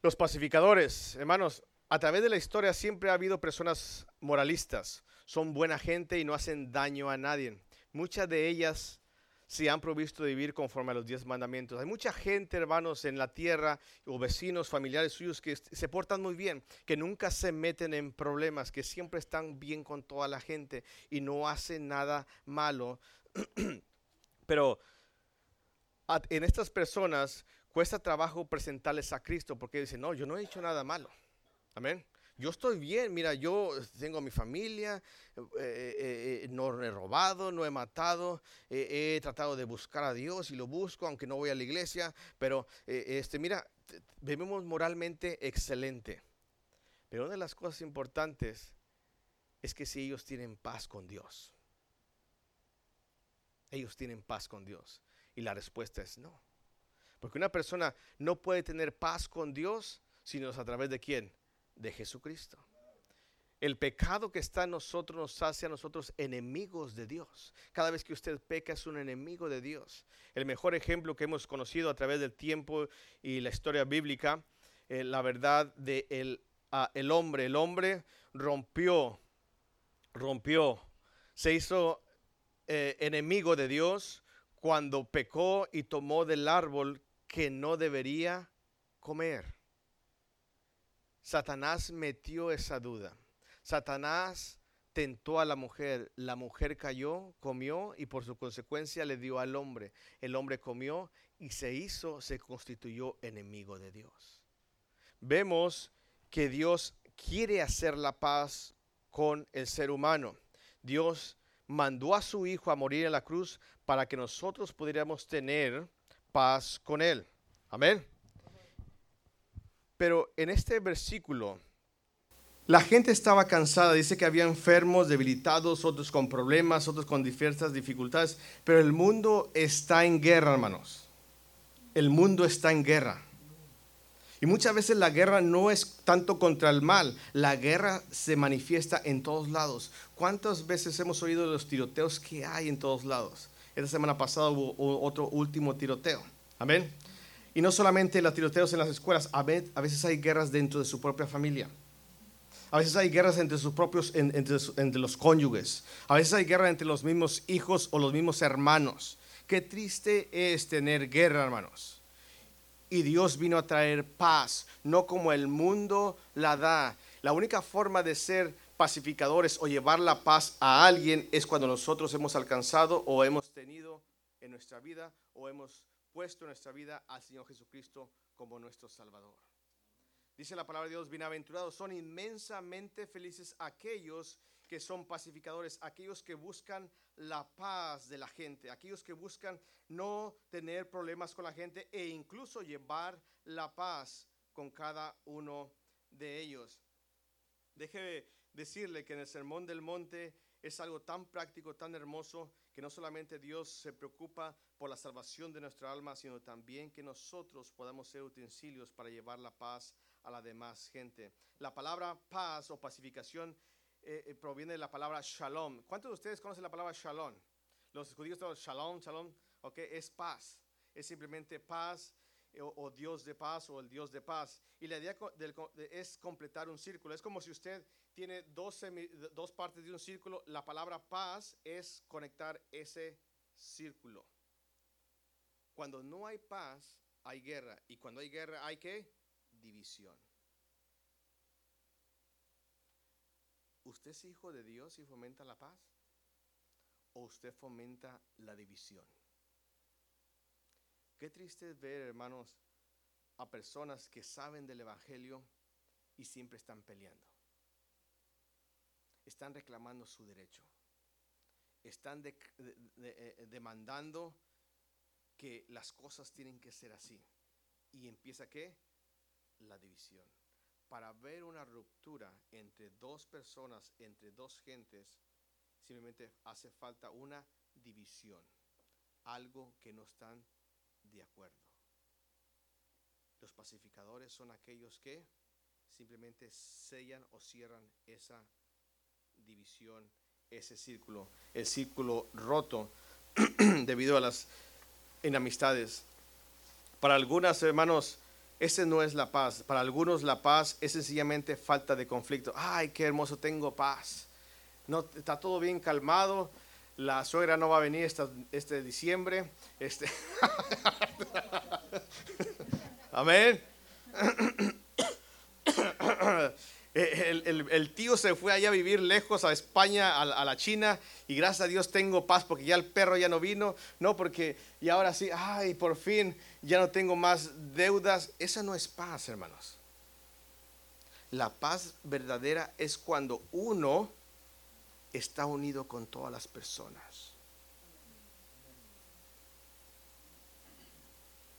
Los pacificadores, hermanos, a través de la historia siempre ha habido personas moralistas. Son buena gente y no hacen daño a nadie. Muchas de ellas se han provisto de vivir conforme a los diez mandamientos. Hay mucha gente, hermanos, en la tierra o vecinos, familiares suyos que se portan muy bien, que nunca se meten en problemas, que siempre están bien con toda la gente y no hacen nada malo. Pero en estas personas cuesta trabajo presentarles a Cristo porque dicen, no, yo no he hecho nada malo. Amén. Yo estoy bien, mira, yo tengo mi familia, eh, eh, eh, no he robado, no he matado, he tratado de buscar a Dios y lo busco, aunque no voy a la iglesia, pero este, mira, vivimos moralmente excelente. Pero una de las cosas importantes es que si ellos tienen paz con Dios, ellos tienen paz con Dios. Y la respuesta es no. Porque una persona no puede tener paz con Dios sino a través de quién? De Jesucristo. El pecado que está en nosotros nos hace a nosotros enemigos de Dios. Cada vez que usted peca es un enemigo de Dios. El mejor ejemplo que hemos conocido a través del tiempo y la historia bíblica, eh, la verdad de el, ah, el hombre. El hombre rompió, rompió, se hizo eh, enemigo de Dios cuando pecó y tomó del árbol que no debería comer. Satanás metió esa duda. Satanás tentó a la mujer, la mujer cayó, comió y por su consecuencia le dio al hombre. El hombre comió y se hizo, se constituyó enemigo de Dios. Vemos que Dios quiere hacer la paz con el ser humano. Dios mandó a su Hijo a morir en la cruz para que nosotros pudiéramos tener paz con Él. Amén. Pero en este versículo, la gente estaba cansada, dice que había enfermos, debilitados, otros con problemas, otros con diversas dificultades, pero el mundo está en guerra, hermanos. El mundo está en guerra. Y muchas veces la guerra no es tanto contra el mal, la guerra se manifiesta en todos lados. ¿Cuántas veces hemos oído los tiroteos que hay en todos lados? Esta semana pasada hubo otro último tiroteo. Amén. Y no solamente los tiroteos en las escuelas, a veces hay guerras dentro de su propia familia. A veces hay guerras entre sus propios, entre, entre los cónyuges. A veces hay guerra entre los mismos hijos o los mismos hermanos. Qué triste es tener guerra, hermanos. Y Dios vino a traer paz, no como el mundo la da. La única forma de ser pacificadores o llevar la paz a alguien es cuando nosotros hemos alcanzado o hemos tenido en nuestra vida o hemos puesto en nuestra vida al Señor Jesucristo como nuestro Salvador. Dice la palabra de Dios, bienaventurados son inmensamente felices aquellos que son pacificadores, aquellos que buscan la paz de la gente, aquellos que buscan no tener problemas con la gente e incluso llevar la paz con cada uno de ellos. Deje decirle que en el Sermón del Monte es algo tan práctico, tan hermoso, que no solamente Dios se preocupa por la salvación de nuestra alma, sino también que nosotros podamos ser utensilios para llevar la paz a la demás gente. La palabra paz o pacificación eh, eh, proviene de la palabra shalom. ¿Cuántos de ustedes conocen la palabra shalom? Los judíos dicen shalom, shalom, ok, es paz. Es simplemente paz eh, o, Dios de paz o el Dios de paz. Y la idea es completar un círculo. Es como si usted tiene dos, dos partes de un círculo. La palabra paz es conectar ese círculo. Cuando no hay paz, hay guerra. Y cuando hay guerra, hay qué? División. ¿Usted es hijo de Dios y fomenta la paz? ¿O usted fomenta la división? Qué triste es ver, hermanos, a personas que saben del Evangelio y siempre están peleando. Están reclamando su derecho. Están eh, demandando que las cosas tienen que ser así. ¿Y empieza qué? La división. Para ver una ruptura entre dos personas, entre dos gentes, simplemente hace falta una división. Algo que no están de acuerdo. Los pacificadores son aquellos que simplemente sellan o cierran esa división, ese círculo, el círculo roto debido a las enemistades. Para algunas hermanos, ese no es la paz. Para algunos la paz es sencillamente falta de conflicto. Ay, qué hermoso, tengo paz. No, está todo bien calmado. La suegra no va a venir este diciembre. Este. Amén. El, tío se fue allá a vivir lejos a España, a, la China, y gracias a Dios tengo paz porque ya el perro ya no vino, no porque, y ahora sí, ay, por fin ya no tengo más deudas. Esa no es paz, hermanos. La paz verdadera es cuando uno está unido con todas las personas.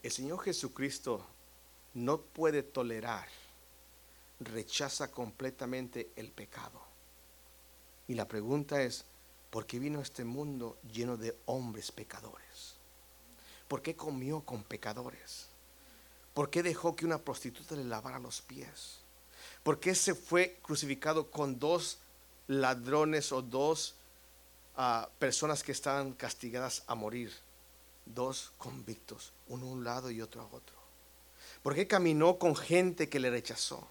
El Señor Jesucristo no puede tolerar, rechaza completamente el pecado. Y la pregunta es, ¿por qué vino a este mundo lleno de hombres pecadores? ¿Por qué comió con pecadores? ¿Por qué dejó que una prostituta le lavara los pies? ¿Por qué se fue crucificado con dos ladrones o dos ah, personas que estaban castigadas a morir? Dos convictos, uno a un lado y otro a otro. ¿Por qué caminó con gente que le rechazó?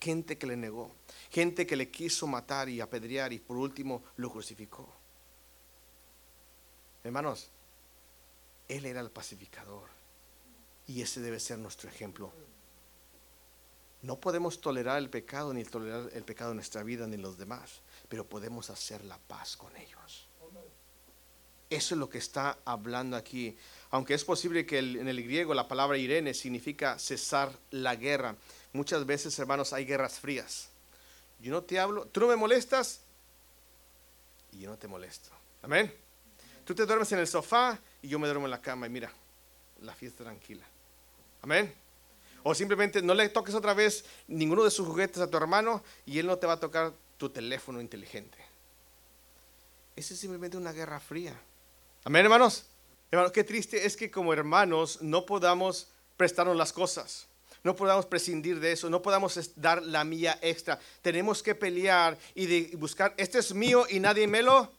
Gente que le negó, gente que le quiso matar y apedrear y por último lo crucificó. Hermanos, Él era el pacificador y ese debe ser nuestro ejemplo. No podemos tolerar el pecado ni tolerar el pecado en nuestra vida ni los demás, pero podemos hacer la paz con ellos. Eso es lo que está hablando aquí. Aunque es posible que en el griego la palabra Irene significa cesar la guerra. Muchas veces, hermanos, hay guerras frías. Yo no te hablo, tú no me molestas y yo no te molesto. Amén. Tú te duermes en el sofá y yo me duermo en la cama y mira, la fiesta tranquila. Amén. O simplemente no le toques otra vez ninguno de sus juguetes a tu hermano y él no te va a tocar tu teléfono inteligente. Esa es simplemente una guerra fría. Amén, hermanos. Hermanos, qué triste es que como hermanos no podamos prestarnos las cosas. No podamos prescindir de eso, no podamos dar la mía extra. Tenemos que pelear y buscar, este es mío y nadie me lo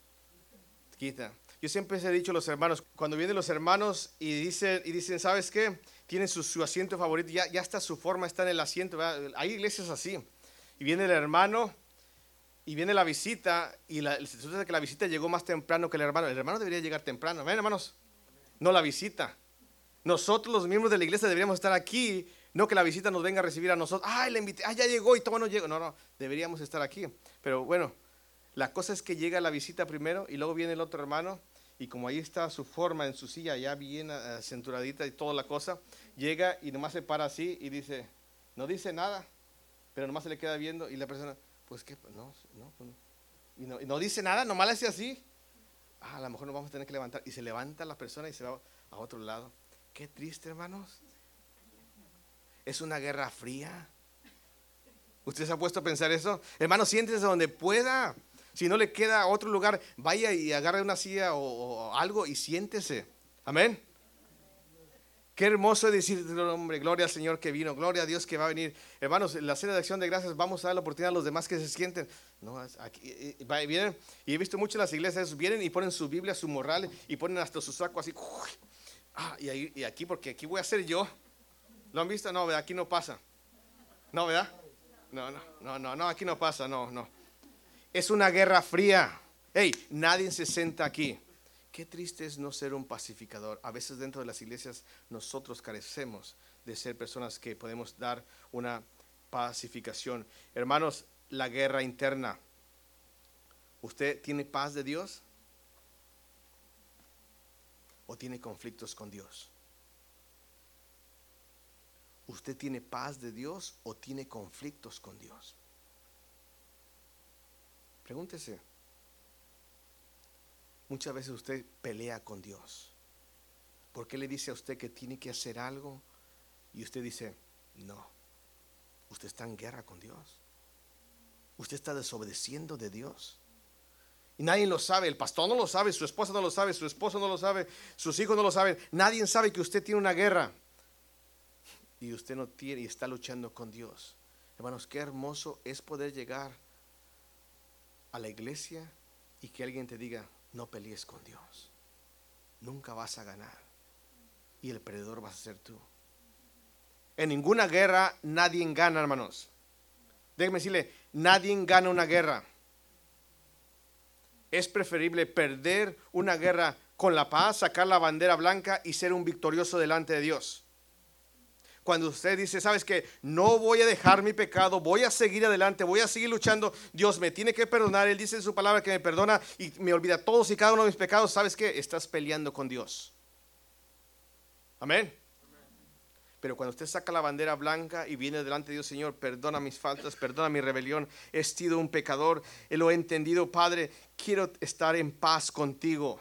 quita. Yo siempre les he dicho a los hermanos, cuando vienen los hermanos y dicen, y dicen ¿sabes qué? Tienen su, asiento favorito, ya, ya está su forma, está en el asiento. Hay iglesias así. Y viene el hermano y viene la visita y la, se que la visita llegó más temprano que el hermano. El hermano debería llegar temprano. ¿Ven, hermanos? No la visita. Nosotros, los miembros de la iglesia, deberíamos estar aquí, no que la visita nos venga a recibir a nosotros. Ay, la invité, ah, ya llegó y todo no llegó. No, no, deberíamos estar aquí. Pero bueno, la cosa es que llega la visita primero y luego viene el otro hermano y como ahí está su forma en su silla, ya bien uh, centuradita y toda la cosa, llega y nomás se para así y dice, no dice nada, pero nomás se le queda viendo y la persona, pues que no, no, pues y no, y no dice nada, nomás le hace así. Ah, a lo mejor nos vamos a tener que levantar. Y se levanta la persona y se va a otro lado. Qué triste, hermanos. Es una guerra fría. ¿Usted se ha puesto a pensar eso? Hermano, siéntese donde pueda. Si no le queda otro lugar, vaya y agarre una silla o algo y siéntese. Amén. Qué hermoso es decir, hombre, gloria al Señor que vino, gloria a Dios que va a venir. Hermanos, en la cena de acción de gracias vamos a dar la oportunidad a los demás que se sienten. No, aquí, eh, vienen, y he visto mucho en las iglesias, vienen y ponen su Biblia, su moral, y ponen hasta su saco así. Ah, y, aquí, porque aquí voy a ser yo. ¿Lo han visto? No, aquí no pasa. No, ¿verdad? No, no, no, no, no, aquí no pasa, no, no. Es una guerra fría. Hey, nadie se senta aquí. Qué triste es no ser un pacificador. A veces dentro de las iglesias nosotros carecemos de ser personas que podemos dar una pacificación. Hermanos, la guerra interna. ¿Usted tiene paz de Dios? ¿O tiene conflictos con Dios? ¿Usted tiene paz de Dios o tiene conflictos con Dios? Pregúntese. Muchas veces usted pelea con Dios. ¿Por qué le dice a usted que tiene que hacer algo? Y usted dice, no, usted está en guerra con Dios. Usted está desobedeciendo de Dios. Y nadie lo sabe, el pastor no lo sabe, su esposa no lo sabe, su esposo no lo sabe, sus hijos no lo saben. Nadie sabe que usted tiene una guerra. Y usted no tiene y está luchando con Dios. Hermanos, qué hermoso es poder llegar a la iglesia y que alguien te diga, no pelees con Dios. Nunca vas a ganar. Y el perdedor vas a ser tú. En ninguna guerra nadie gana, hermanos. Déjeme decirle, nadie gana una guerra. Es preferible perder una guerra con la paz, sacar la bandera blanca y ser un victorioso delante de Dios. Cuando usted dice, sabes que no voy a dejar mi pecado, voy a seguir adelante, voy a seguir luchando, Dios me tiene que perdonar, Él dice en su palabra que me perdona y me olvida todos y cada uno de mis pecados, sabes que estás peleando con Dios. Amén. Pero cuando usted saca la bandera blanca y viene delante de Dios, Señor, perdona mis faltas, perdona mi rebelión, he sido un pecador, lo he entendido, Padre, quiero estar en paz contigo.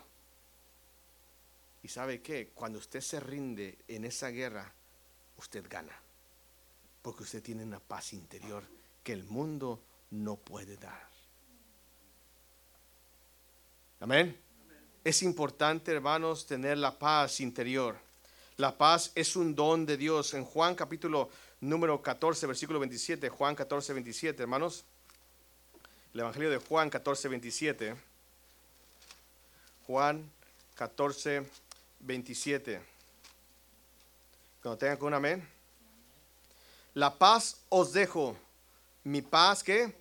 Y sabe que cuando usted se rinde en esa guerra, usted gana. Porque usted tiene una paz interior que el mundo no puede dar. Amén. Es importante, hermanos, tener la paz interior. La paz es un don de Dios. En Juan capítulo número 14, versículo 27, Juan 14, 27, hermanos. El Evangelio de Juan 14, 27. Juan 14, 27. Cuando tengan con un amén. La paz os dejo. Mi paz que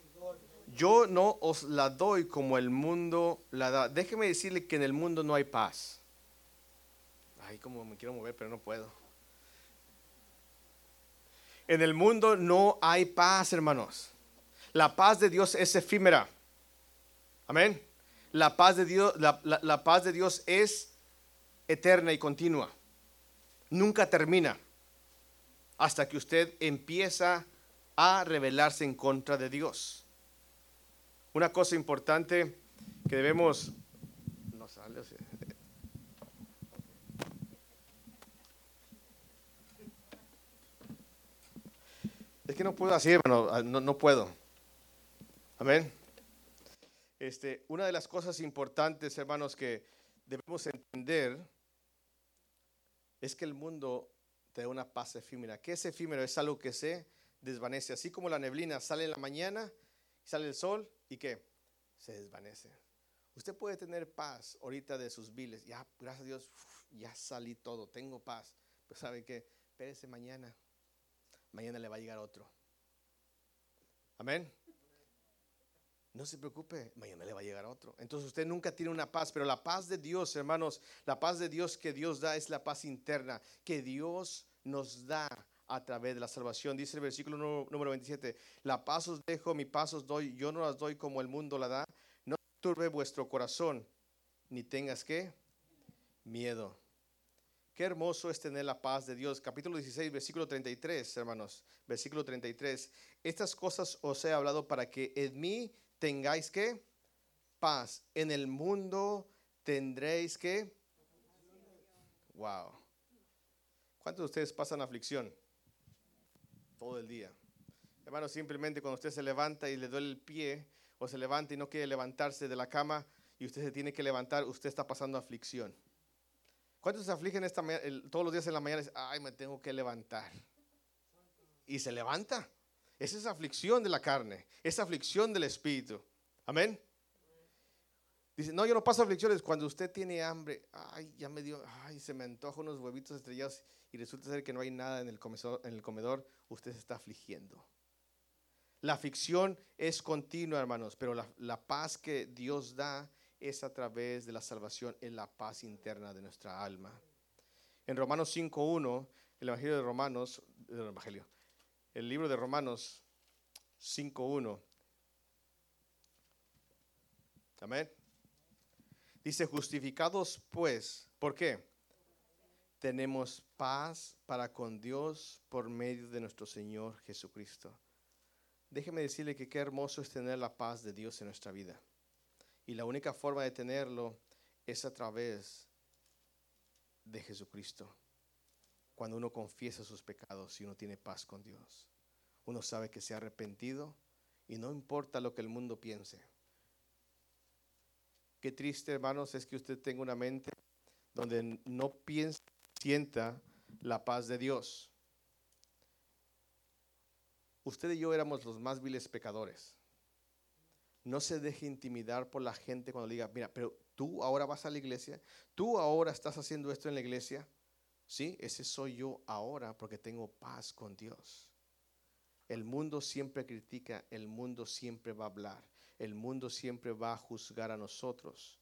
yo no os la doy como el mundo la da. Déjeme decirle que en el mundo no hay paz. Ay, como me quiero mover, pero no puedo. En el mundo no hay paz, hermanos. La paz de Dios es efímera. Amén. La paz de Dios, la, la paz de Dios es eterna y continua nunca termina hasta que usted empieza a rebelarse en contra de Dios. Una cosa importante que debemos... No sale, Es que no puedo así, hermano, ah, no, no puedo. Amén. Este, una de las cosas importantes, hermanos, que debemos entender es que el mundo te da una paz efímera. ¿Qué es efímero? Es algo que se desvanece. Así como la neblina sale en la mañana, sale el sol y que se desvanece. Usted puede tener paz ahorita de sus viles. Ya, gracias a Dios, ya salí todo, tengo paz. Pero ¿sabe qué? Espérese mañana. Mañana le va a llegar otro. Amén. No se preocupe, mañana le va a llegar otro. Entonces usted nunca tiene una paz, pero la paz de Dios, hermanos, la paz de Dios que Dios da es la paz interna que Dios nos da a través de la salvación. Dice el versículo número 27, la paz os dejo, mi paz os doy, yo no las doy como el mundo la da. No turbe vuestro corazón, ni tengas que miedo. Qué hermoso es tener la paz de Dios. Capítulo 16, versículo 33, hermanos. Versículo 33. Estas cosas os he hablado para que en mí tengáis que paz. En el mundo tendréis que... Wow. ¿Cuántos de ustedes pasan aflicción? Todo el día. Hermano, simplemente cuando usted se levanta y le duele el pie, o se levanta y no quiere levantarse de la cama y usted se tiene que levantar, usted está pasando aflicción. ¿Cuántos se afligen esta, todos los días en la mañana? Ay, me tengo que levantar. Y se levanta. Esa es aflicción de la carne, esa aflicción del espíritu. Amén. Dice, no, yo no paso aflicciones. Cuando usted tiene hambre, ay, ya me dio, ay, se me antoja unos huevitos estrellados y resulta ser que no hay nada en el comedor, en el comedor usted se está afligiendo. La aflicción es continua, hermanos, pero la, paz que Dios da es a través de la salvación, en la paz interna de nuestra alma. En Romanos 5.1, el Evangelio de Romanos, el Evangelio, el libro de Romanos 5.1. Amén. Dice, justificados pues, ¿por qué? Tenemos paz para con Dios por medio de nuestro Señor Jesucristo. Déjeme decirle que qué hermoso es tener la paz de Dios en nuestra vida. Y la única forma de tenerlo es a través de Jesucristo cuando uno confiesa sus pecados y uno tiene paz con Dios. Uno sabe que se ha arrepentido y no importa lo que el mundo piense. Qué triste, hermanos, es que usted tenga una mente donde no piensa, sienta la paz de Dios. Usted y yo éramos los más viles pecadores. No se deje intimidar por la gente cuando diga, mira, pero tú ahora vas a la iglesia, tú ahora estás haciendo esto en la iglesia. Sí, ese soy yo ahora porque tengo paz con Dios. El mundo siempre critica, el mundo siempre va a hablar, el mundo siempre va a juzgar a nosotros.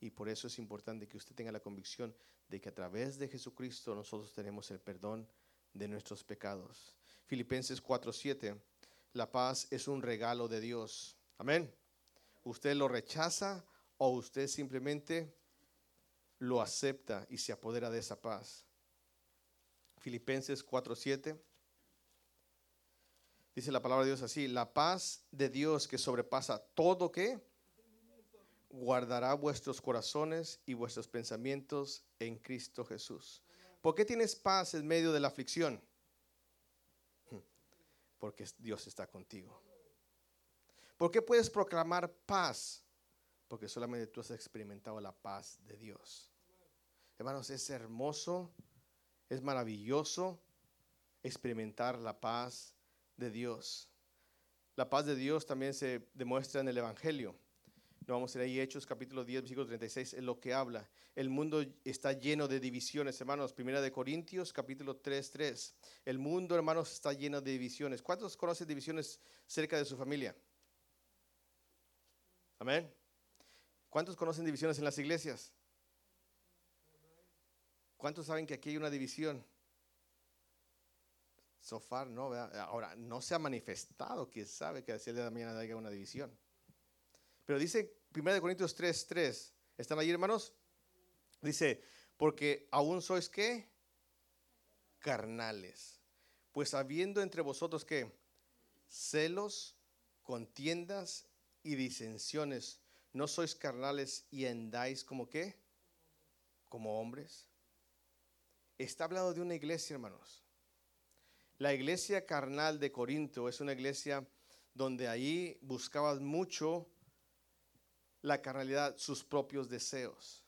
Y por eso es importante que usted tenga la convicción de que a través de Jesucristo nosotros tenemos el perdón de nuestros pecados. Filipenses 4:7, la paz es un regalo de Dios. Amén. Usted lo rechaza o usted simplemente lo acepta y se apodera de esa paz. Filipenses 4:7 dice la palabra de Dios así, la paz de Dios que sobrepasa todo que guardará vuestros corazones y vuestros pensamientos en Cristo Jesús. ¿Por qué tienes paz en medio de la aflicción? Porque Dios está contigo. ¿Por qué puedes proclamar paz? Porque solamente tú has experimentado la paz de Dios. Hermanos, es hermoso, es maravilloso experimentar la paz de Dios. La paz de Dios también se demuestra en el Evangelio. No vamos a ir ahí, Hechos capítulo 10, versículo 36, es lo que habla. El mundo está lleno de divisiones, hermanos. Primera de Corintios, capítulo 3, 3. El mundo, hermanos, está lleno de divisiones. ¿Cuántos conocen divisiones cerca de su familia? Amén. ¿Cuántos conocen divisiones en las iglesias? ¿Cuántos saben que aquí hay una división? Sofar, no, ahora no se ha manifestado que sabe que hacia el día de mañana haya una división. Pero dice 1 Corintios 3, 3. ¿Están ahí, hermanos? Dice, porque aún sois qué? Carnales. Pues habiendo entre vosotros qué? Celos, contiendas y disensiones. ¿No sois carnales y andáis como qué? Como hombres. Está hablando de una iglesia, hermanos. La iglesia carnal de Corinto es una iglesia donde ahí buscaban mucho la carnalidad, sus propios deseos.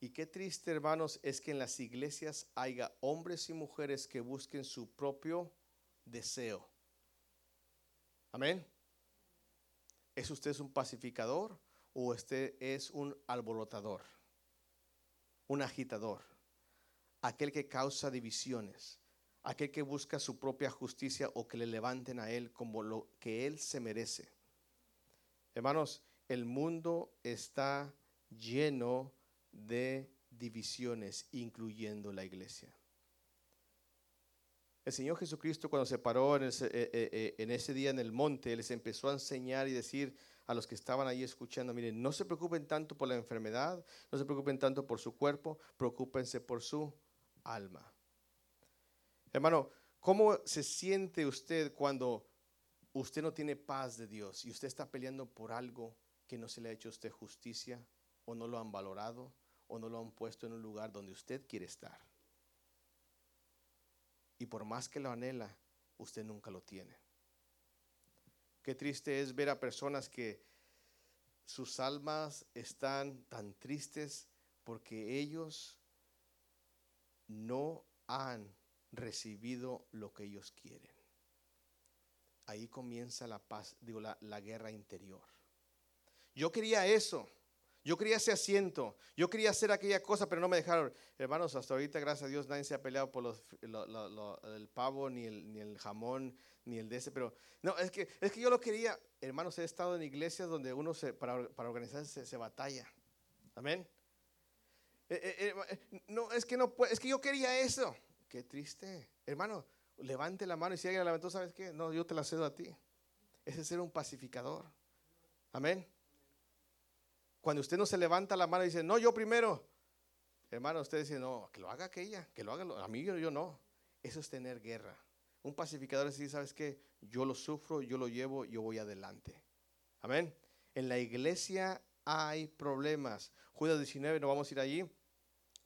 Y qué triste, hermanos, es que en las iglesias haya hombres y mujeres que busquen su propio deseo. Amén. ¿Es usted un pacificador o usted es un alborotador? Un agitador. Aquel que causa divisiones. Aquel que busca su propia justicia o que le levanten a él como lo que él se merece. Hermanos, el mundo está lleno de divisiones, incluyendo la iglesia. El Señor Jesucristo cuando se paró en ese, eh, eh, eh, ese, día en el monte, les empezó a enseñar y decir a los que estaban ahí escuchando, miren, no se preocupen tanto por la enfermedad, no se preocupen tanto por su cuerpo, preocúpense por su alma. Hermano, ¿cómo se siente usted cuando usted no tiene paz de Dios y usted está peleando por algo que no se le ha hecho a usted justicia o no lo han valorado o no lo han puesto en un lugar donde usted quiere estar. Y por más que lo anhela, usted nunca lo tiene. Qué triste es ver a personas que sus almas están tan tristes porque ellos no han recibido lo que ellos quieren. Ahí comienza la paz, digo, la, la guerra interior. Yo quería eso. Yo quería ese asiento, yo quería hacer aquella cosa, pero no me dejaron. Hermanos, hasta ahorita, gracias a Dios, nadie se ha peleado por los, el pavo, ni el, ni el jamón, ni el de ese, pero no, es que, es que yo lo quería. Hermanos, he estado en iglesias donde uno se, para, para organizarse se, batalla. Amén. Eh, eh, eh, no, es que no es que yo quería eso. Qué triste. Hermano, levante la mano y si alguien la levantó, ¿sabes qué? No, yo te la cedo a ti. Ese es ser un pacificador. Amén. Cuando usted no se levanta la mano y dice, no, yo primero. Hermano, usted dice, no, que lo haga aquella, que lo haga, a mí yo, yo no. Eso es tener guerra. Un pacificador es decir, ¿sabes qué? Yo lo sufro, yo lo llevo, yo voy adelante. Amén. En la iglesia hay problemas. Judas 19, no vamos a ir allí.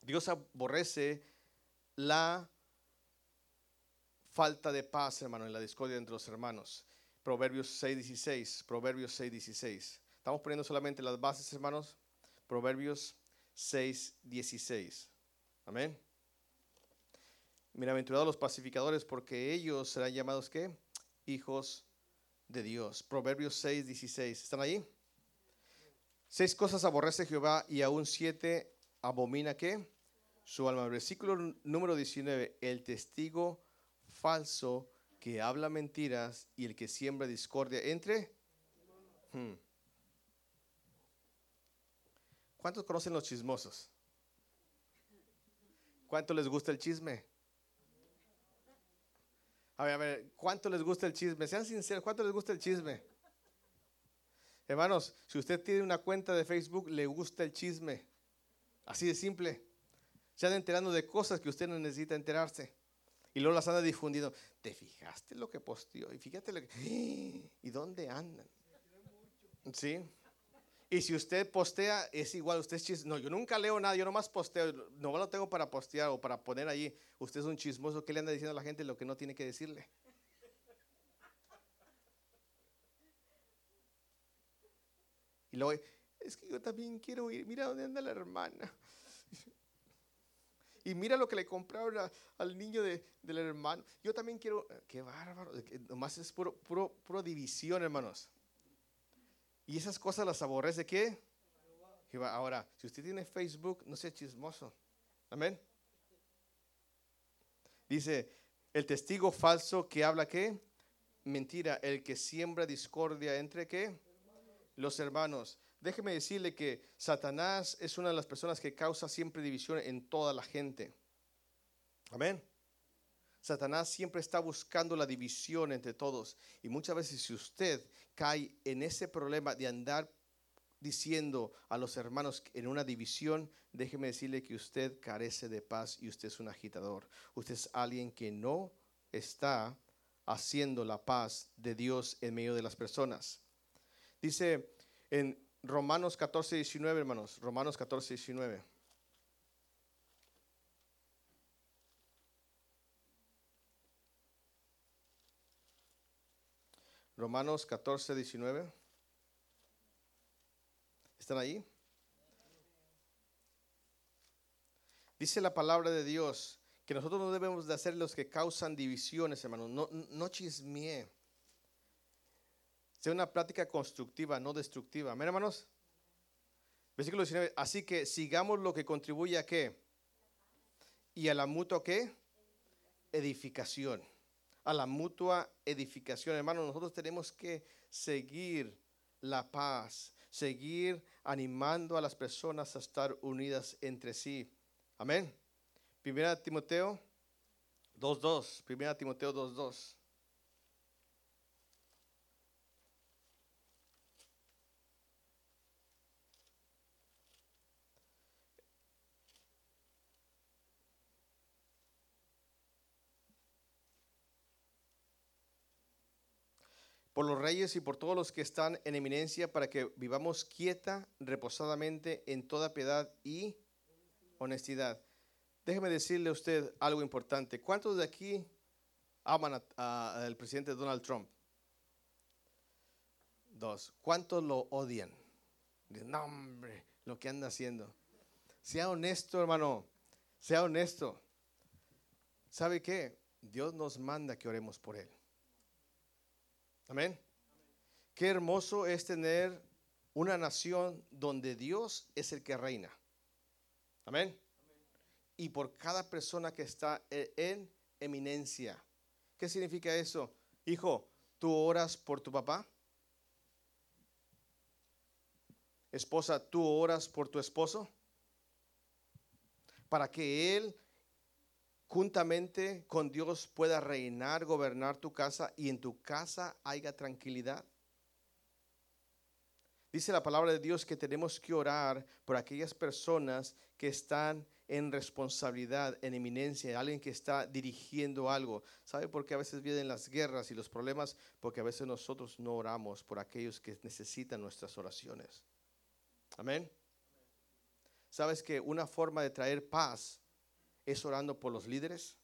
Dios aborrece la falta de paz, hermano, en la discordia entre los hermanos. Proverbios 6, 16. Proverbios 6, 16. Estamos poniendo solamente las bases, hermanos. Proverbios 6, 16. Amén. Bienaventurados los pacificadores, porque ellos serán llamados ¿qué? Hijos de Dios. Proverbios 6, 16. ¿Están ahí? Seis cosas aborrece Jehová y aún siete abomina qué? Su alma. Versículo número 19. El testigo falso que habla mentiras y el que siembra discordia entre. Hmm. ¿Cuántos conocen los chismosos? ¿Cuánto les gusta el chisme? A ver, a ver, ¿cuánto les gusta el chisme? Sean sinceros, ¿cuánto les gusta el chisme? Hermanos, si usted tiene una cuenta de Facebook, le gusta el chisme. Así de simple. Se anda enterando de cosas que usted no necesita enterarse. Y luego las anda difundiendo. ¿Te fijaste lo que posteó? Y fíjate lo que... ¿Y dónde andan? Sí. Y si usted postea, es igual, usted es chismoso. No, yo nunca leo nada, yo nomás posteo, no lo tengo para postear o para poner allí. Usted es un chismoso, ¿qué le anda diciendo a la gente lo que no tiene que decirle? Y luego, es que yo también quiero ir, mira dónde anda la hermana. Y mira lo que le compraron al niño de, del hermano. Yo también quiero, qué bárbaro, nomás es puro, puro, puro división, hermanos. Y esas cosas las aborrece qué? Ahora, si usted tiene Facebook, no sea chismoso. Amén. Dice, el testigo falso que habla qué? Mentira, el que siembra discordia entre qué? Los hermanos. Déjeme decirle que Satanás es una de las personas que causa siempre división en toda la gente. Amén. Satanás siempre está buscando la división entre todos. Y muchas veces si usted cae en ese problema de andar diciendo a los hermanos en una división, déjeme decirle que usted carece de paz y usted es un agitador. Usted es alguien que no está haciendo la paz de Dios en medio de las personas. Dice en Romanos 14, 19, hermanos, Romanos 14, 19. Romanos 14, 19. ¿Están ahí? Dice la palabra de Dios que nosotros no debemos de hacer los que causan divisiones, hermanos. No, no chismee. Sea una práctica constructiva, no destructiva. Amén, hermanos. Versículo 19. Así que sigamos lo que contribuye a qué? Y a la mutua qué? Edificación a la mutua edificación. Hermanos, nosotros tenemos que seguir la paz, seguir animando a las personas a estar unidas entre sí. Amén. Primera Timoteo 2.2. Primera Timoteo 2.2. por los reyes y por todos los que están en eminencia, para que vivamos quieta, reposadamente, en toda piedad y honestidad. Déjeme decirle a usted algo importante. ¿Cuántos de aquí aman al presidente Donald Trump? Dos. ¿Cuántos lo odian? No, hombre, lo que anda haciendo. Sea honesto, hermano. Sea honesto. ¿Sabe qué? Dios nos manda que oremos por él. Amén. Qué hermoso es tener una nación donde Dios es el que reina. Amén. Y por cada persona que está e, en eminencia. ¿Qué significa eso? Hijo, ¿tú oras por tu papá? Esposa, ¿tú oras por tu esposo? Para que él juntamente con Dios pueda reinar, gobernar tu casa y en tu casa haya tranquilidad. Dice la palabra de Dios que tenemos que orar por aquellas personas que están en responsabilidad, en eminencia, alguien que está dirigiendo algo. ¿Sabe por qué a veces vienen las guerras y los problemas? Porque a veces nosotros no oramos por aquellos que necesitan nuestras oraciones. Amén. ¿Sabes que una forma de traer paz es orando por los líderes?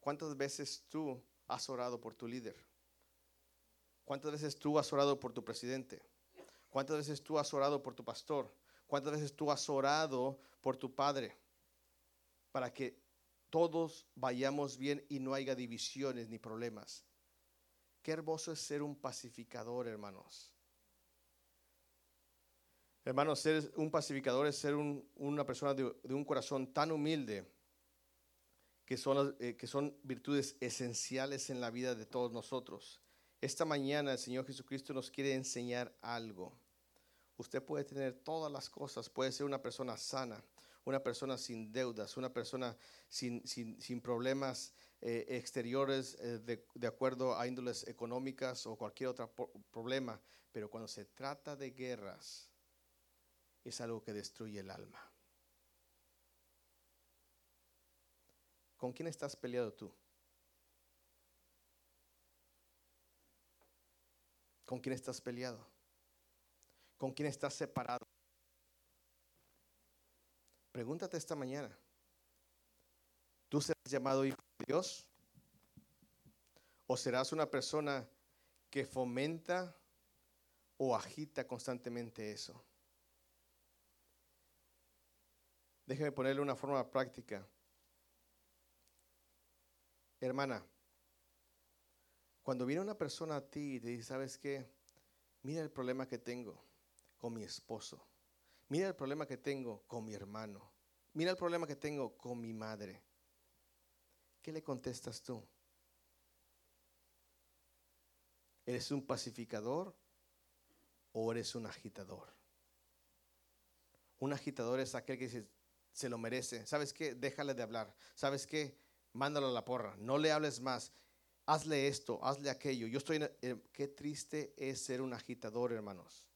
¿Cuántas veces tú has orado por tu líder? ¿Cuántas veces tú has orado por tu presidente? ¿Cuántas veces tú has orado por tu pastor? ¿Cuántas veces tú has orado por tu padre? Para que todos vayamos bien y no haya divisiones ni problemas. Qué hermoso es ser un pacificador, hermanos. Hermanos, ser un pacificador es ser una persona de, un corazón tan humilde que son, eh, que son virtudes esenciales en la vida de todos nosotros. Esta mañana el Señor Jesucristo nos quiere enseñar algo. Usted puede tener todas las cosas, puede ser una persona sana, una persona sin deudas, una persona sin, problemas eh, exteriores eh, de, acuerdo a índoles económicas o cualquier otro problema, pero cuando se trata de guerras, es algo que destruye el alma. ¿Con quién estás peleado tú? ¿Con quién estás peleado? ¿Con quién estás separado? Pregúntate esta mañana. ¿Tú serás llamado hijo de Dios? ¿O serás una persona que fomenta o agita constantemente eso? Déjeme ponerle una forma práctica. Hermana, cuando viene una persona a ti y te dice, ¿sabes qué? Mira el problema que tengo con mi esposo. Mira el problema que tengo con mi hermano. Mira el problema que tengo con mi madre. ¿Qué le contestas tú? ¿Eres un pacificador o eres un agitador? Un agitador es aquel que dice, se lo merece. ¿Sabes qué? Déjale de hablar. ¿Sabes qué? Mándalo a la porra. No le hables más. Hazle esto, hazle aquello. Yo estoy... Eh, qué triste es ser un agitador, hermanos.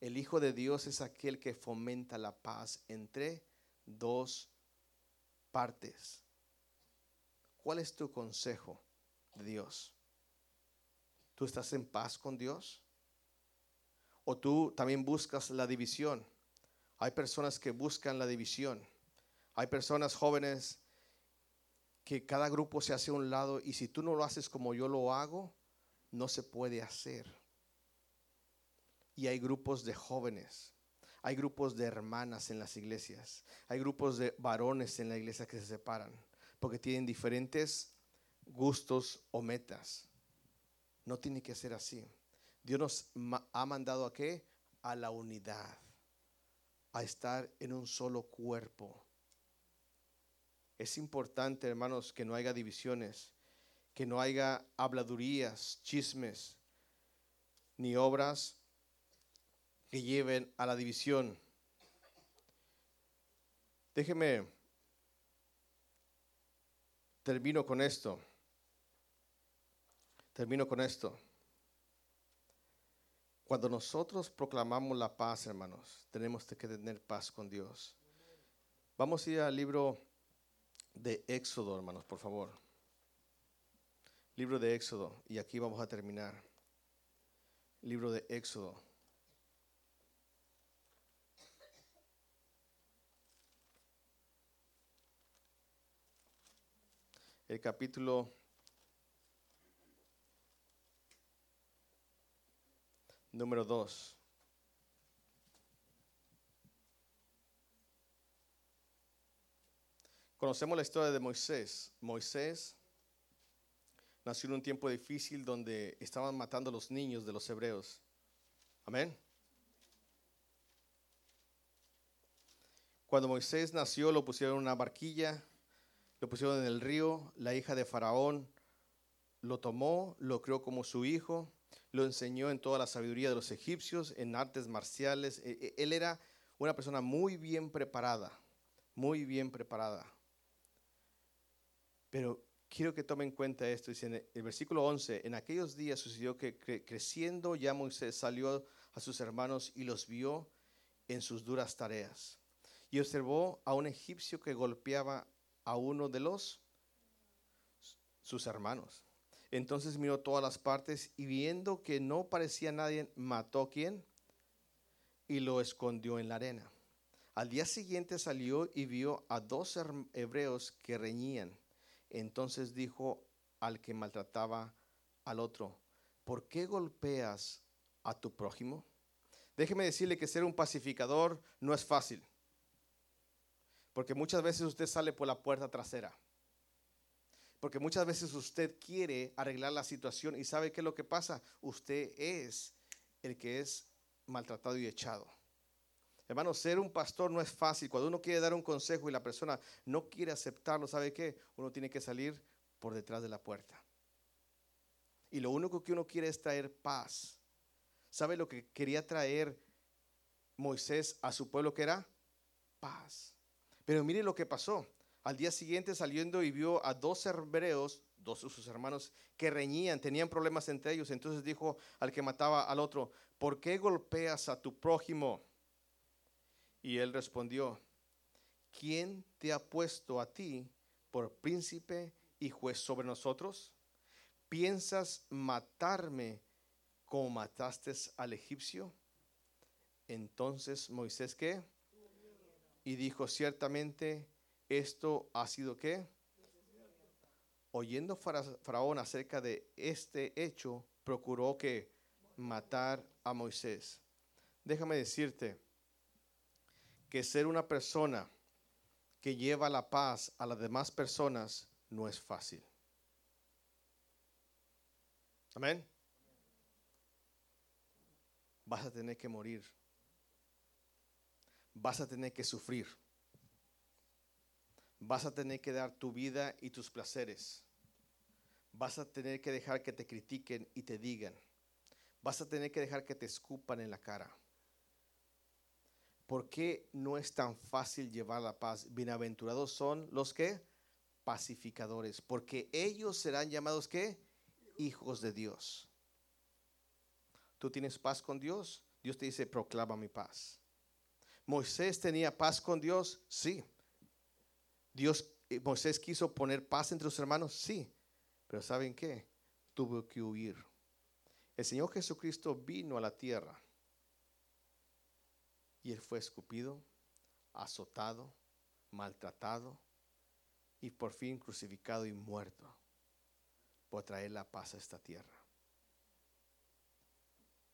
El Hijo de Dios es aquel que fomenta la paz entre dos partes. ¿Cuál es tu consejo de Dios? ¿Tú estás en paz con Dios? ¿O tú también buscas la división? Hay personas que buscan la división. Hay personas jóvenes que cada grupo se hace a un lado y si tú no lo haces como yo lo hago, no se puede hacer. Y hay grupos de jóvenes, hay grupos de hermanas en las iglesias, hay grupos de varones en la iglesia que se separan porque tienen diferentes gustos o metas. No tiene que ser así. Dios nos ha mandado a qué? A la unidad a estar en un solo cuerpo. Es importante, hermanos, que no haya divisiones, que no haya habladurías, chismes, ni obras que lleven a la división. Déjeme, termino con esto. Termino con esto. Cuando nosotros proclamamos la paz, hermanos, tenemos que tener paz con Dios. Vamos a ir al libro de Éxodo, hermanos, por favor. Libro de Éxodo, y aquí vamos a terminar. Libro de Éxodo. El capítulo Número dos. Conocemos la historia de Moisés. Moisés nació en un tiempo difícil donde estaban matando a los niños de los hebreos. Amén. Cuando Moisés nació lo pusieron en una barquilla, lo pusieron en el río, la hija de Faraón lo tomó, lo crió como su hijo lo enseñó en toda la sabiduría de los egipcios, en artes marciales. E, e, él era una persona muy bien preparada, muy bien preparada. Pero quiero que tomen en cuenta esto. Dice en el versículo 11, en aquellos días sucedió que creciendo ya Moisés salió a sus hermanos y los vio en sus duras tareas. Y observó a un egipcio que golpeaba a uno de los sus hermanos. Entonces miró todas las partes y viendo que no parecía nadie, mató a quién y lo escondió en la arena. Al día siguiente salió y vio a dos hebreos que reñían. Entonces dijo al que maltrataba al otro, ¿por qué golpeas a tu prójimo? Déjeme decirle que ser un pacificador no es fácil, porque muchas veces usted sale por la puerta trasera. Porque muchas veces usted quiere arreglar la situación y sabe qué es lo que pasa. Usted es el que es maltratado y echado. Hermano, ser un pastor no es fácil. Cuando uno quiere dar un consejo y la persona no quiere aceptarlo, ¿sabe qué? Uno tiene que salir por detrás de la puerta. Y lo único que uno quiere es traer paz. ¿Sabe lo que quería traer Moisés a su pueblo que era? Paz. Pero mire lo que pasó. Al día siguiente saliendo y vio a dos hebreos, dos de sus hermanos, que reñían, tenían problemas entre ellos. Entonces dijo al que mataba al otro, ¿por qué golpeas a tu prójimo? Y él respondió, ¿quién te ha puesto a ti por príncipe y juez sobre nosotros? ¿Piensas matarme como mataste al egipcio? Entonces Moisés qué? Y dijo, ciertamente esto ha sido qué? Oyendo Faraón acerca de este hecho, procuró que matar a Moisés. Déjame decirte que ser una persona que lleva la paz a las demás personas no es fácil. Amén. Vas a tener que morir. Vas a tener que sufrir. Vas a tener que dar tu vida y tus placeres. Vas a tener que dejar que te critiquen y te digan. Vas a tener que dejar que te escupan en la cara. ¿Por qué no es tan fácil llevar la paz? Bienaventurados son los que pacificadores, porque ellos serán llamados que hijos de Dios. ¿Tú tienes paz con Dios? Dios te dice, proclama mi paz. Moisés tenía paz con Dios, sí. Dios, eh, Moisés quiso poner paz entre sus hermanos, sí. Pero ¿saben qué? Tuvo que huir. El Señor Jesucristo vino a la tierra y él fue escupido, azotado, maltratado y por fin crucificado y muerto por traer la paz a esta tierra.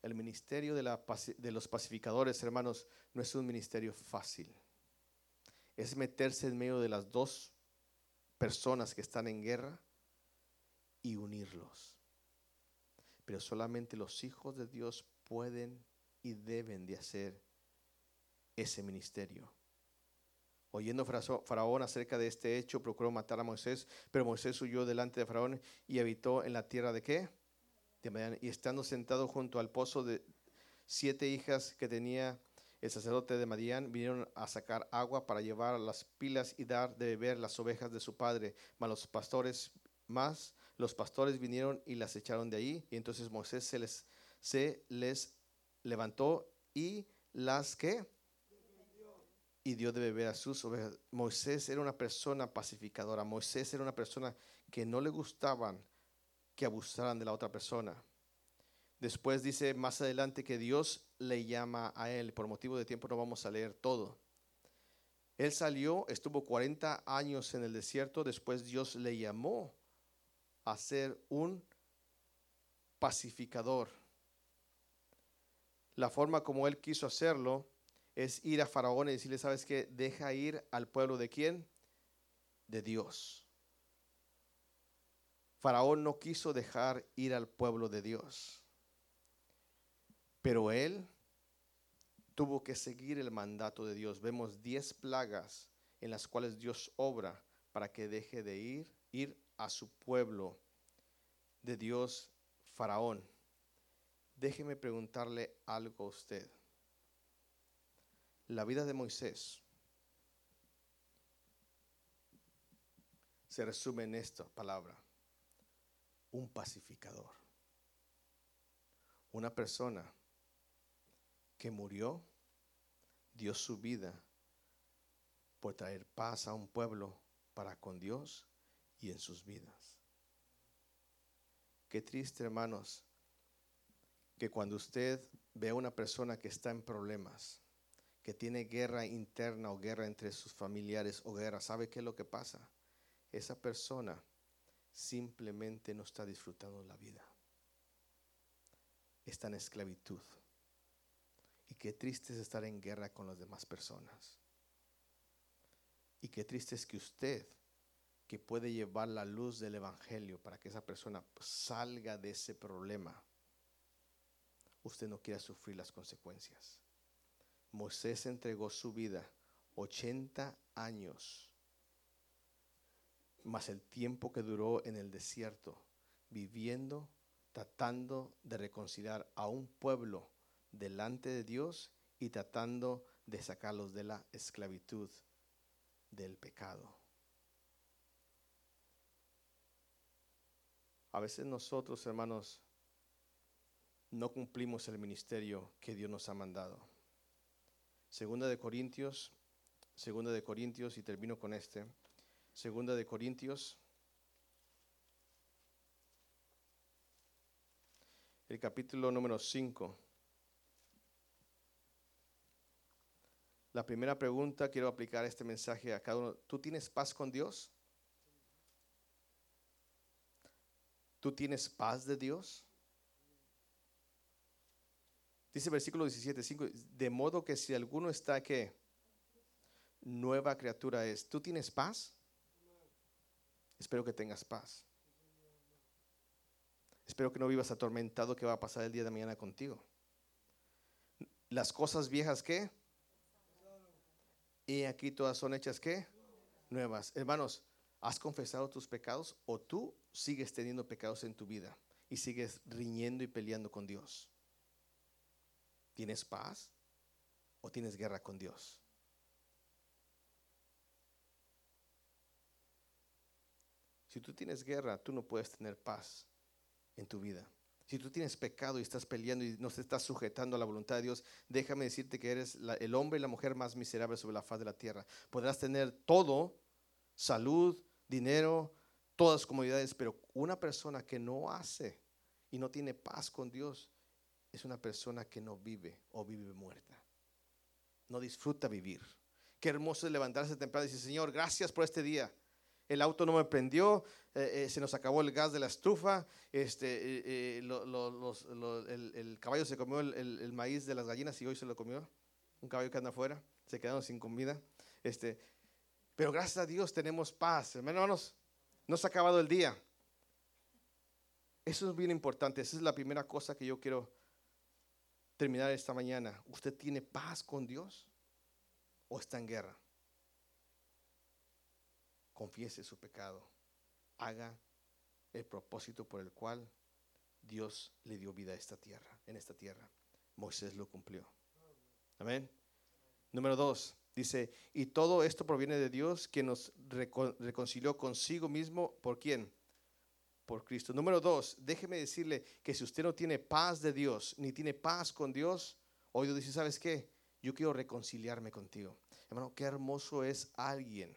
El ministerio de, de los pacificadores, hermanos, no es un ministerio fácil es meterse en medio de las dos personas que están en guerra y unirlos. Pero solamente los hijos de Dios pueden y deben de hacer ese ministerio. Oyendo Faraón acerca de este hecho, procuró matar a Moisés, pero Moisés huyó delante de Faraón y habitó en la tierra de qué? Y estando sentado junto al pozo de siete hijas que tenía el sacerdote de Madián vinieron a sacar agua para llevar las pilas y dar de beber las ovejas de su padre. Mas los pastores, más los pastores vinieron y las echaron de ahí. Y entonces Moisés se les, se les levantó y las que y dio de beber a sus ovejas. Moisés era una persona pacificadora. Moisés era una persona que no le gustaban que abusaran de la otra persona. Después dice más adelante que Dios le llama a él. Por motivo de tiempo no vamos a leer todo. Él salió, estuvo 40 años en el desierto, después Dios le llamó a ser un pacificador. La forma como él quiso hacerlo es ir a Faraón y decirle, ¿sabes qué? Deja ir al pueblo de quién? De Dios. Faraón no quiso dejar ir al pueblo de Dios. Pero él tuvo que seguir el mandato de Dios. Vemos diez plagas en las cuales Dios obra para que deje de ir, ir a su pueblo de Dios, Faraón. Déjeme preguntarle algo a usted. La vida de Moisés se resume en esta palabra, un pacificador, una persona que murió, dio su vida por traer paz a un pueblo para con Dios y en sus vidas. Qué triste, hermanos, que cuando usted ve a una persona que está en problemas, que tiene guerra interna o guerra entre sus familiares o guerra, ¿sabe qué es lo que pasa? Esa persona simplemente no está disfrutando la vida. Está en esclavitud. Y qué triste es estar en guerra con las demás personas. Y qué triste es que usted, que puede llevar la luz del Evangelio para que esa persona salga de ese problema, usted no quiera sufrir las consecuencias. Moisés entregó su vida 80 años, más el tiempo que duró en el desierto, viviendo, tratando de reconciliar a un pueblo delante de Dios y tratando de sacarlos de la esclavitud del pecado. A veces nosotros, hermanos, no cumplimos el ministerio que Dios nos ha mandado. Segunda de Corintios, segunda de Corintios, y termino con este. Segunda de Corintios, el capítulo número 5. La primera pregunta, quiero aplicar este mensaje a cada uno. ¿Tú tienes paz con Dios? ¿Tú tienes paz de Dios? Dice versículo 17, 5, de modo que si alguno está que nueva criatura es, ¿tú tienes paz? Espero que tengas paz. Espero que no vivas atormentado que va a pasar el día de mañana contigo. Las cosas viejas que y aquí todas son hechas qué? Nuevas. Hermanos, ¿has confesado tus pecados o tú sigues teniendo pecados en tu vida y sigues riñendo y peleando con Dios? ¿Tienes paz o tienes guerra con Dios? Si tú tienes guerra, tú no puedes tener paz en tu vida. Si tú tienes pecado y estás peleando y no te estás sujetando a la voluntad de Dios, déjame decirte que eres el hombre y la mujer más miserable sobre la faz de la tierra. Podrás tener todo, salud, dinero, todas comodidades, pero una persona que no hace y no tiene paz con Dios es una persona que no vive o vive muerta. No disfruta vivir. Qué hermoso es levantarse temprano y decir, Señor, gracias por este día el auto no me prendió, eh, eh, se nos acabó el gas de la estufa, este, eh, el, caballo se comió el, maíz de las gallinas y hoy se lo comió, un caballo que anda afuera, se quedaron sin comida. Este, pero gracias a Dios tenemos paz, hermanos, no se ha acabado el día. Eso es bien importante, esa es la primera cosa que yo quiero terminar esta mañana. ¿Usted tiene paz con Dios o está en guerra? Confiese su pecado, haga el propósito por el cual Dios le dio vida a esta tierra, en esta tierra. Moisés lo cumplió. Amén. Número dos, dice, y todo esto proviene de Dios que nos reconcilió consigo mismo. ¿Por quién? Por Cristo. Número dos, déjeme decirle que si usted no tiene paz de Dios, ni tiene paz con Dios, hoy Dios dice, ¿sabes qué? Yo quiero reconciliarme contigo. Hermano, qué hermoso es alguien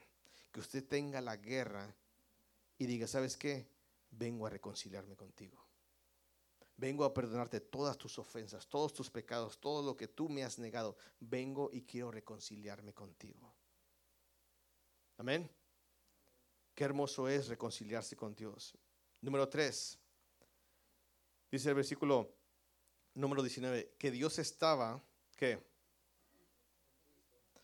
que usted tenga la guerra y diga, ¿sabes qué? Vengo a reconciliarme contigo. Vengo a perdonarte todas tus ofensas, todos tus pecados, todo lo que tú me has negado. Vengo y quiero reconciliarme contigo. Amén. Qué hermoso es reconciliarse con Dios. Número 3. Dice el versículo número 19, que Dios estaba, ¿qué?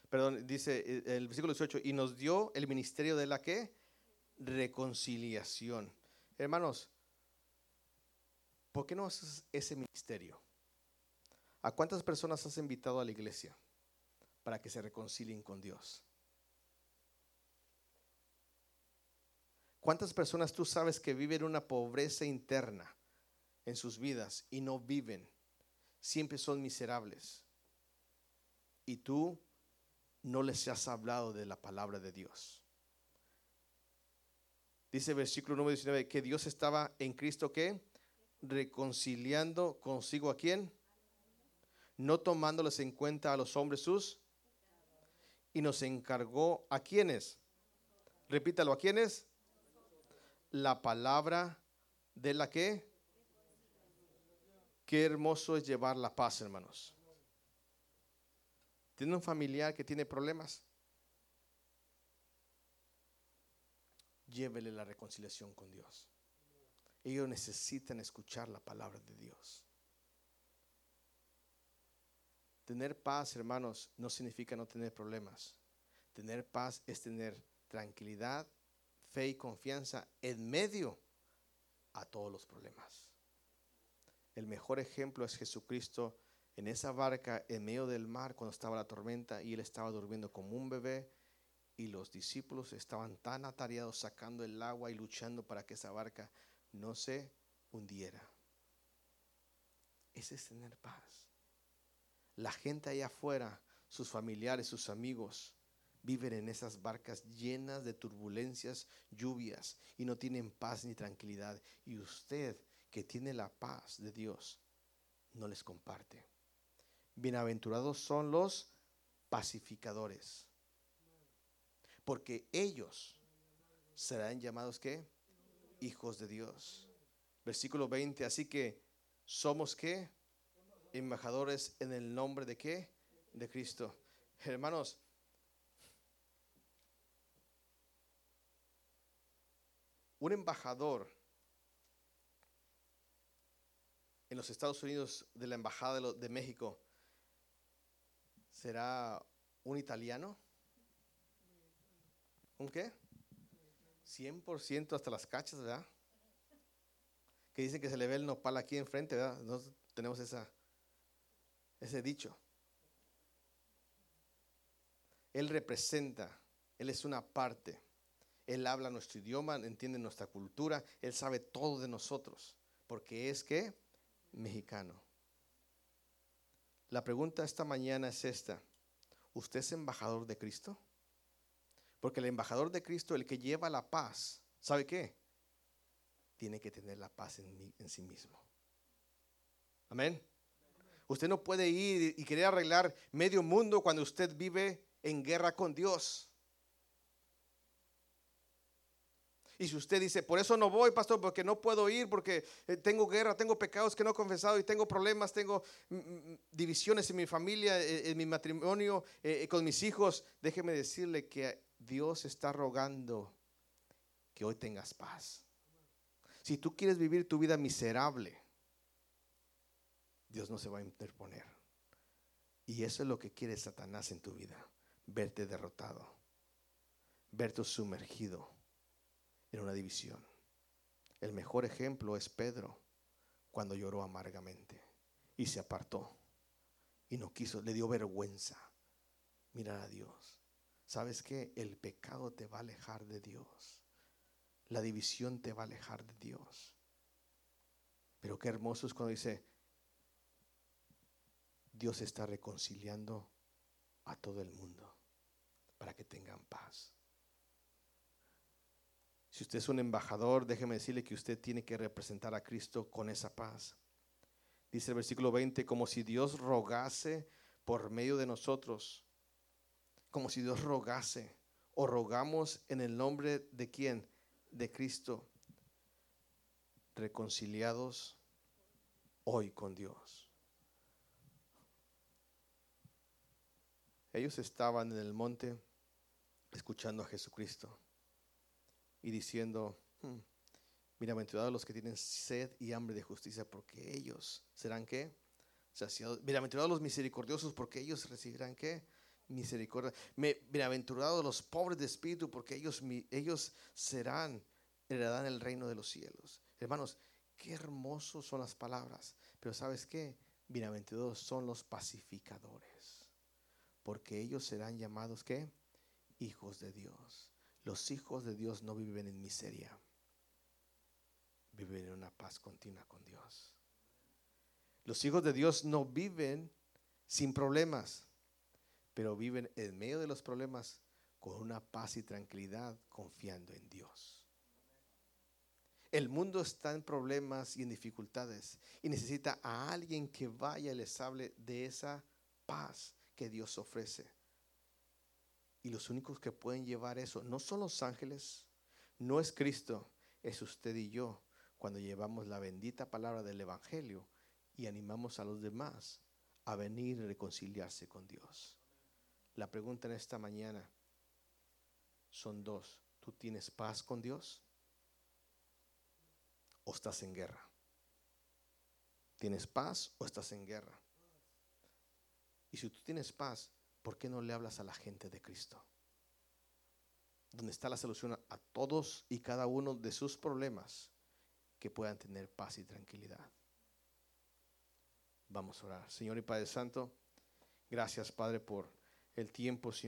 Perdón, dice eh, el versículo 18, y nos dio el ministerio de la que? Reconciliación. Hermanos, ¿por qué no haces ese ministerio? ¿A cuántas personas has invitado a la iglesia para que se reconcilien con Dios? ¿Cuántas personas tú sabes que viven una pobreza interna en sus vidas y no viven? Siempre son miserables. Y tú no les has hablado de la palabra de Dios. Dice versículo número 19 que Dios estaba en Cristo que reconciliando consigo a quién? No tomándoles en cuenta a los hombres sus y nos encargó a quiénes. Repítalo, ¿a quiénes? La palabra de la que. Qué hermoso es llevar la paz, hermanos. ¿Tiene un familiar que tiene problemas? Llévele la reconciliación con Dios. Ellos necesitan escuchar la palabra de Dios. Tener paz, hermanos, no significa no tener problemas. Tener paz es tener tranquilidad, fe y confianza en medio a todos los problemas. El mejor ejemplo es Jesucristo en esa barca en medio del mar cuando estaba la tormenta y él estaba durmiendo como un bebé y los discípulos estaban tan atareados sacando el agua y luchando para que esa barca no se hundiera. Ese es tener paz. La gente allá afuera, sus familiares, sus amigos, viven en esas barcas llenas de turbulencias, lluvias y no tienen paz ni tranquilidad. Y usted que tiene la paz de Dios, no les comparte. Bienaventurados son los pacificadores, porque ellos serán llamados qué? Hijos de Dios. Versículo 20, así que somos qué? Embajadores en el nombre de qué? De Cristo. Hermanos, un embajador en los Estados Unidos de la Embajada de, México será un italiano. ¿Un qué? 100% hasta las cachas, ¿verdad? Que dicen que se le ve el nopal aquí enfrente, ¿verdad? Nosotros tenemos esa, ese dicho. Él representa, Él es una parte. Él habla nuestro idioma, entiende nuestra cultura, Él sabe todo de nosotros, porque es que mexicano. La pregunta esta mañana es esta. ¿Usted es embajador de Cristo? Porque el embajador de Cristo, el que lleva la paz, ¿sabe qué? Tiene que tener la paz en, en sí mismo. Amén. Usted no puede ir y querer arreglar medio mundo cuando usted vive en guerra con Dios. Y si usted dice, por eso no voy, pastor, porque no puedo ir, porque eh, tengo guerra, tengo pecados que no he confesado y tengo problemas, tengo mm, mm, mm, divisiones en mi familia, eh, en mi matrimonio, eh, con mis hijos, déjeme decirle que Dios está rogando que hoy tengas paz. Si tú quieres vivir tu vida miserable, Dios no se va a interponer. Y eso es lo que quiere Satanás en tu vida, verte derrotado, verte sumergido en una división. El mejor ejemplo es Pedro cuando lloró amargamente y se apartó y no quiso, le dio vergüenza mirar a Dios. ¿Sabes qué? El pecado te va a alejar de Dios. La división te va a alejar de Dios. Pero qué hermoso es cuando dice, Dios está reconciliando a todo el mundo para que tengan paz. Si usted es un embajador, déjeme decirle que usted tiene que representar a Cristo con esa paz. Dice el versículo 20, como si Dios rogase por medio de nosotros, como si Dios rogase o rogamos en el nombre de quién? De Cristo, reconciliados hoy con Dios. Ellos estaban en el monte escuchando a Jesucristo y diciendo, hmm, bienaventurados los que tienen sed y hambre de justicia, porque ellos serán qué? Bienaventurados los misericordiosos, porque ellos recibirán qué? Misericordia. Bienaventurados los pobres de espíritu, porque ellos, ellos serán, heredarán el reino de los cielos. Hermanos, qué hermosos son las palabras. Pero ¿sabes qué? Bienaventurados son los pacificadores, porque ellos serán llamados qué? Hijos de Dios. Los hijos de Dios no viven en miseria, viven en una paz continua con Dios. Los hijos de Dios no viven sin problemas, pero viven en medio de los problemas con una paz y tranquilidad confiando en Dios. El mundo está en problemas y en dificultades y necesita a alguien que vaya y les hable de esa paz que Dios ofrece. Y los únicos que pueden llevar eso no son los ángeles, no es Cristo, es usted y yo cuando llevamos la bendita palabra del Evangelio y animamos a los demás a venir y reconciliarse con Dios. La pregunta en esta mañana son dos. ¿Tú tienes paz con Dios? ¿O estás en guerra? ¿Tienes paz o estás en guerra? Y si tú tienes paz, ¿por qué no le hablas a la gente de Cristo? Donde está la solución a todos y cada uno de sus problemas, que puedan tener paz y tranquilidad. Vamos a orar. Señor y Padre Santo, gracias Padre por el tiempo, Señor.